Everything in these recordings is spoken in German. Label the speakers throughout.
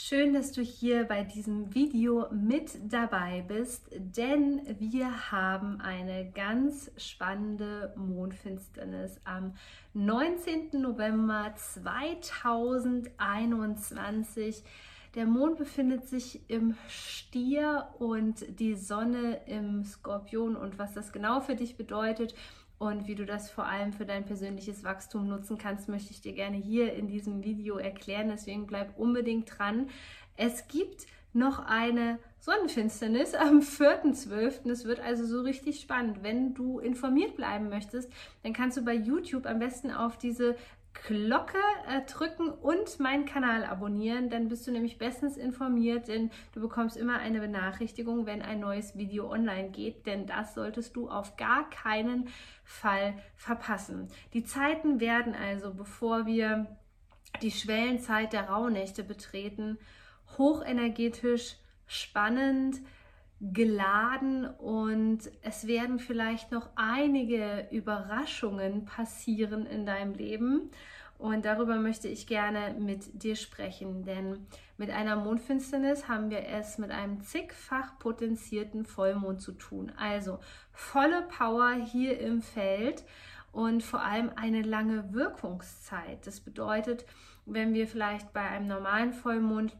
Speaker 1: Schön, dass du hier bei diesem Video mit dabei bist, denn wir haben eine ganz spannende Mondfinsternis am 19. November 2021. Der Mond befindet sich im Stier und die Sonne im Skorpion. Und was das genau für dich bedeutet und wie du das vor allem für dein persönliches Wachstum nutzen kannst, möchte ich dir gerne hier in diesem Video erklären. Deswegen bleib unbedingt dran. Es gibt noch eine Sonnenfinsternis am 4.12. Es wird also so richtig spannend. Wenn du informiert bleiben möchtest, dann kannst du bei YouTube am besten auf diese Glocke äh, drücken und meinen Kanal abonnieren. Dann bist du nämlich bestens informiert, denn du bekommst immer eine Benachrichtigung, wenn ein neues Video online geht. Denn das solltest du auf gar keinen Fall verpassen. Die Zeiten werden also, bevor wir die Schwellenzeit der Rauhnächte betreten, hochenergetisch, spannend, geladen und es werden vielleicht noch einige Überraschungen passieren in deinem Leben. Und darüber möchte ich gerne mit dir sprechen, denn mit einer Mondfinsternis haben wir es mit einem zigfach potenzierten Vollmond zu tun. Also volle Power hier im Feld und vor allem eine lange Wirkungszeit. Das bedeutet, wenn wir vielleicht bei einem normalen Vollmond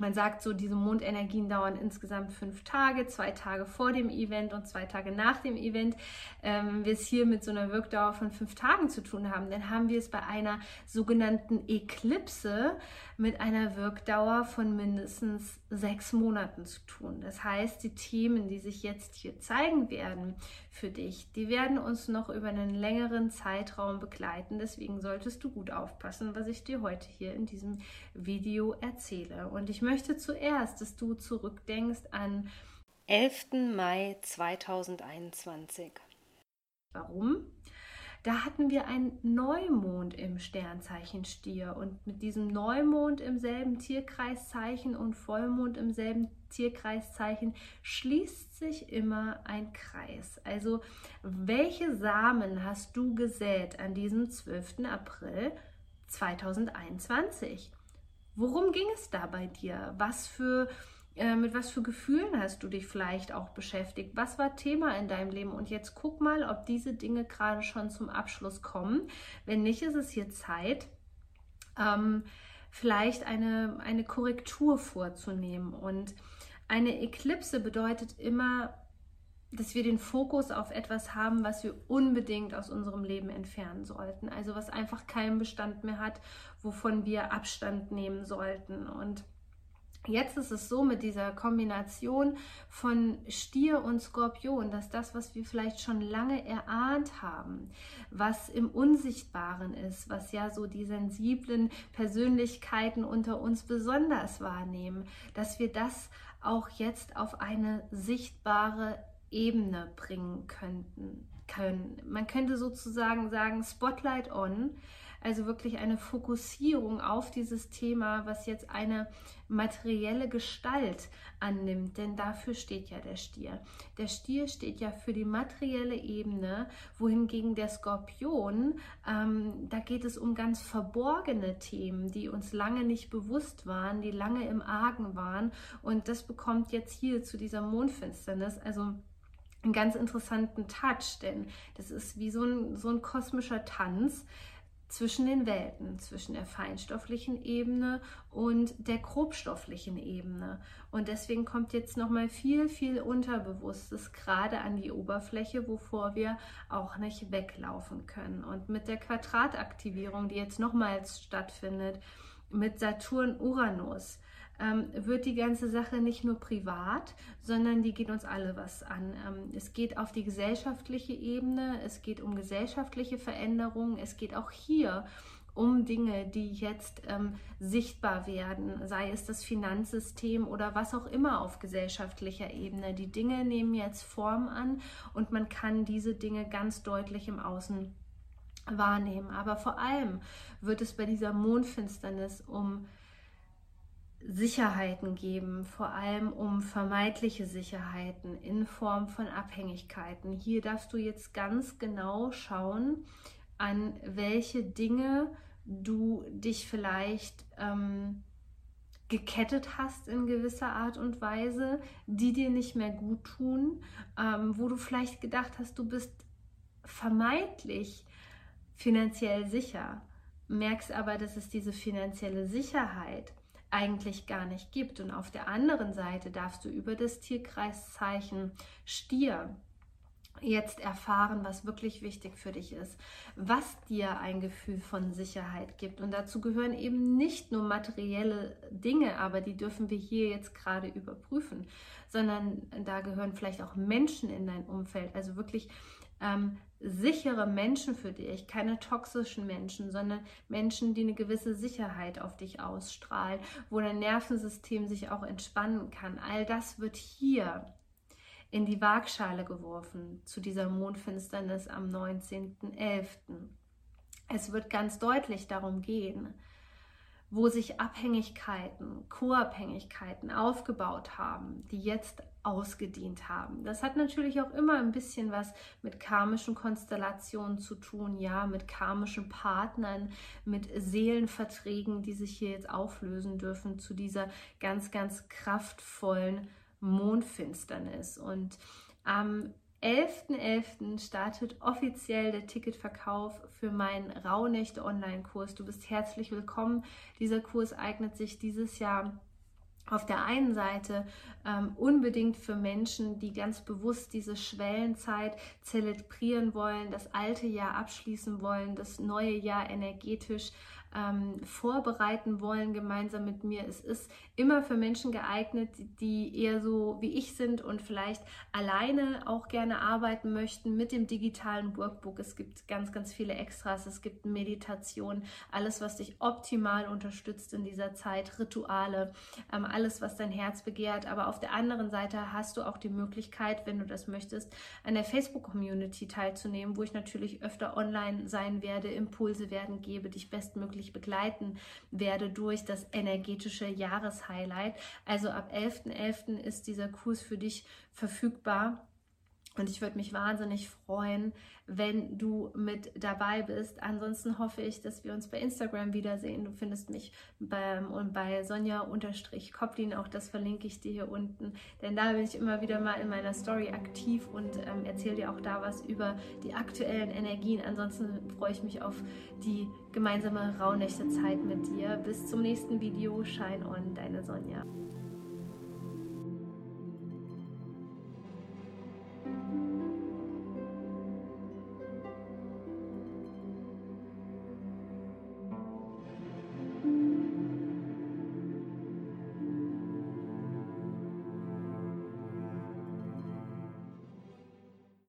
Speaker 1: man sagt so, diese Mondenergien dauern insgesamt fünf Tage, zwei Tage vor dem Event und zwei Tage nach dem Event. Ähm, wenn wir es hier mit so einer Wirkdauer von fünf Tagen zu tun haben, dann haben wir es bei einer sogenannten Eklipse mit einer Wirkdauer von mindestens sechs Monaten zu tun. Das heißt, die Themen, die sich jetzt hier zeigen werden für dich, die werden uns noch über einen längeren Zeitraum begleiten. Deswegen solltest du gut aufpassen, was ich dir heute hier in diesem Video erzähle. Und ich möchte zuerst, dass du zurückdenkst an 11. Mai 2021. Warum? Da hatten wir einen Neumond im Sternzeichen Stier und mit diesem Neumond im selben Tierkreiszeichen und Vollmond im selben Tierkreiszeichen schließt sich immer ein Kreis. Also welche Samen hast du gesät an diesem 12. April 2021? Worum ging es da bei dir? Was für äh, mit was für Gefühlen hast du dich vielleicht auch beschäftigt? Was war Thema in deinem Leben? Und jetzt guck mal, ob diese Dinge gerade schon zum Abschluss kommen. Wenn nicht, ist es hier Zeit, ähm, vielleicht eine, eine Korrektur vorzunehmen. Und eine Eklipse bedeutet immer, dass wir den Fokus auf etwas haben, was wir unbedingt aus unserem Leben entfernen sollten. Also was einfach keinen Bestand mehr hat, wovon wir Abstand nehmen sollten. Und Jetzt ist es so mit dieser Kombination von Stier und Skorpion, dass das, was wir vielleicht schon lange erahnt haben, was im Unsichtbaren ist, was ja so die sensiblen Persönlichkeiten unter uns besonders wahrnehmen, dass wir das auch jetzt auf eine sichtbare Ebene bringen könnten, können. Man könnte sozusagen sagen, Spotlight on also wirklich eine Fokussierung auf dieses Thema, was jetzt eine materielle Gestalt annimmt, denn dafür steht ja der Stier. Der Stier steht ja für die materielle Ebene, wohingegen der Skorpion, ähm, da geht es um ganz verborgene Themen, die uns lange nicht bewusst waren, die lange im Argen waren und das bekommt jetzt hier zu dieser Mondfinsternis, also einen ganz interessanten Touch, denn das ist wie so ein, so ein kosmischer Tanz, zwischen den Welten, zwischen der feinstofflichen Ebene und der grobstofflichen Ebene. Und deswegen kommt jetzt noch mal viel, viel Unterbewusstes gerade an die Oberfläche, wovor wir auch nicht weglaufen können. Und mit der Quadrataktivierung, die jetzt nochmals stattfindet, mit Saturn-Uranus, ähm, wird die ganze Sache nicht nur privat, sondern die geht uns alle was an. Ähm, es geht auf die gesellschaftliche Ebene, es geht um gesellschaftliche Veränderungen, es geht auch hier um Dinge, die jetzt ähm, sichtbar werden, sei es das Finanzsystem oder was auch immer auf gesellschaftlicher Ebene. Die Dinge nehmen jetzt Form an und man kann diese Dinge ganz deutlich im Außen wahrnehmen. Aber vor allem wird es bei dieser Mondfinsternis um Sicherheiten geben, vor allem um vermeidliche Sicherheiten in Form von Abhängigkeiten. Hier darfst du jetzt ganz genau schauen, an welche Dinge du dich vielleicht ähm, gekettet hast in gewisser Art und Weise, die dir nicht mehr gut tun, ähm, wo du vielleicht gedacht hast, du bist vermeintlich finanziell sicher, merkst aber, dass es diese finanzielle Sicherheit eigentlich gar nicht gibt. Und auf der anderen Seite darfst du über das Tierkreiszeichen Stier jetzt erfahren, was wirklich wichtig für dich ist, was dir ein Gefühl von Sicherheit gibt. Und dazu gehören eben nicht nur materielle Dinge, aber die dürfen wir hier jetzt gerade überprüfen, sondern da gehören vielleicht auch Menschen in dein Umfeld, also wirklich ähm, sichere Menschen für dich, keine toxischen Menschen, sondern Menschen, die eine gewisse Sicherheit auf dich ausstrahlen, wo dein Nervensystem sich auch entspannen kann. All das wird hier in die Waagschale geworfen zu dieser Mondfinsternis am 19.11. Es wird ganz deutlich darum gehen, wo sich Abhängigkeiten, Co-Abhängigkeiten aufgebaut haben, die jetzt ausgedient haben. Das hat natürlich auch immer ein bisschen was mit karmischen Konstellationen zu tun, ja, mit karmischen Partnern, mit Seelenverträgen, die sich hier jetzt auflösen dürfen zu dieser ganz, ganz kraftvollen Mondfinsternis. Und am 11.11. .11. startet offiziell der Ticketverkauf für meinen Rauhnächte Online-Kurs. Du bist herzlich willkommen. Dieser Kurs eignet sich dieses Jahr auf der einen Seite ähm, unbedingt für Menschen, die ganz bewusst diese Schwellenzeit zelebrieren wollen, das alte Jahr abschließen wollen, das neue Jahr energetisch ähm, vorbereiten wollen gemeinsam mit mir. Es ist immer für Menschen geeignet, die eher so wie ich sind und vielleicht alleine auch gerne arbeiten möchten mit dem digitalen Workbook. Es gibt ganz, ganz viele Extras. Es gibt Meditation, alles, was dich optimal unterstützt in dieser Zeit, Rituale, ähm, alles, was dein Herz begehrt. Aber auf der anderen Seite hast du auch die Möglichkeit, wenn du das möchtest, an der Facebook-Community teilzunehmen, wo ich natürlich öfter online sein werde, Impulse werden gebe, dich bestmöglich wirklich begleiten werde durch das energetische Jahreshighlight. Also ab 11.11. .11. ist dieser Kurs für dich verfügbar. Und ich würde mich wahnsinnig freuen, wenn du mit dabei bist. Ansonsten hoffe ich, dass wir uns bei Instagram wiedersehen. Du findest mich bei, bei Sonja-Koplin, auch das verlinke ich dir hier unten. Denn da bin ich immer wieder mal in meiner Story aktiv und ähm, erzähle dir auch da was über die aktuellen Energien. Ansonsten freue ich mich auf die gemeinsame Rauhnächte Zeit mit dir. Bis zum nächsten Video. Shine on, deine Sonja.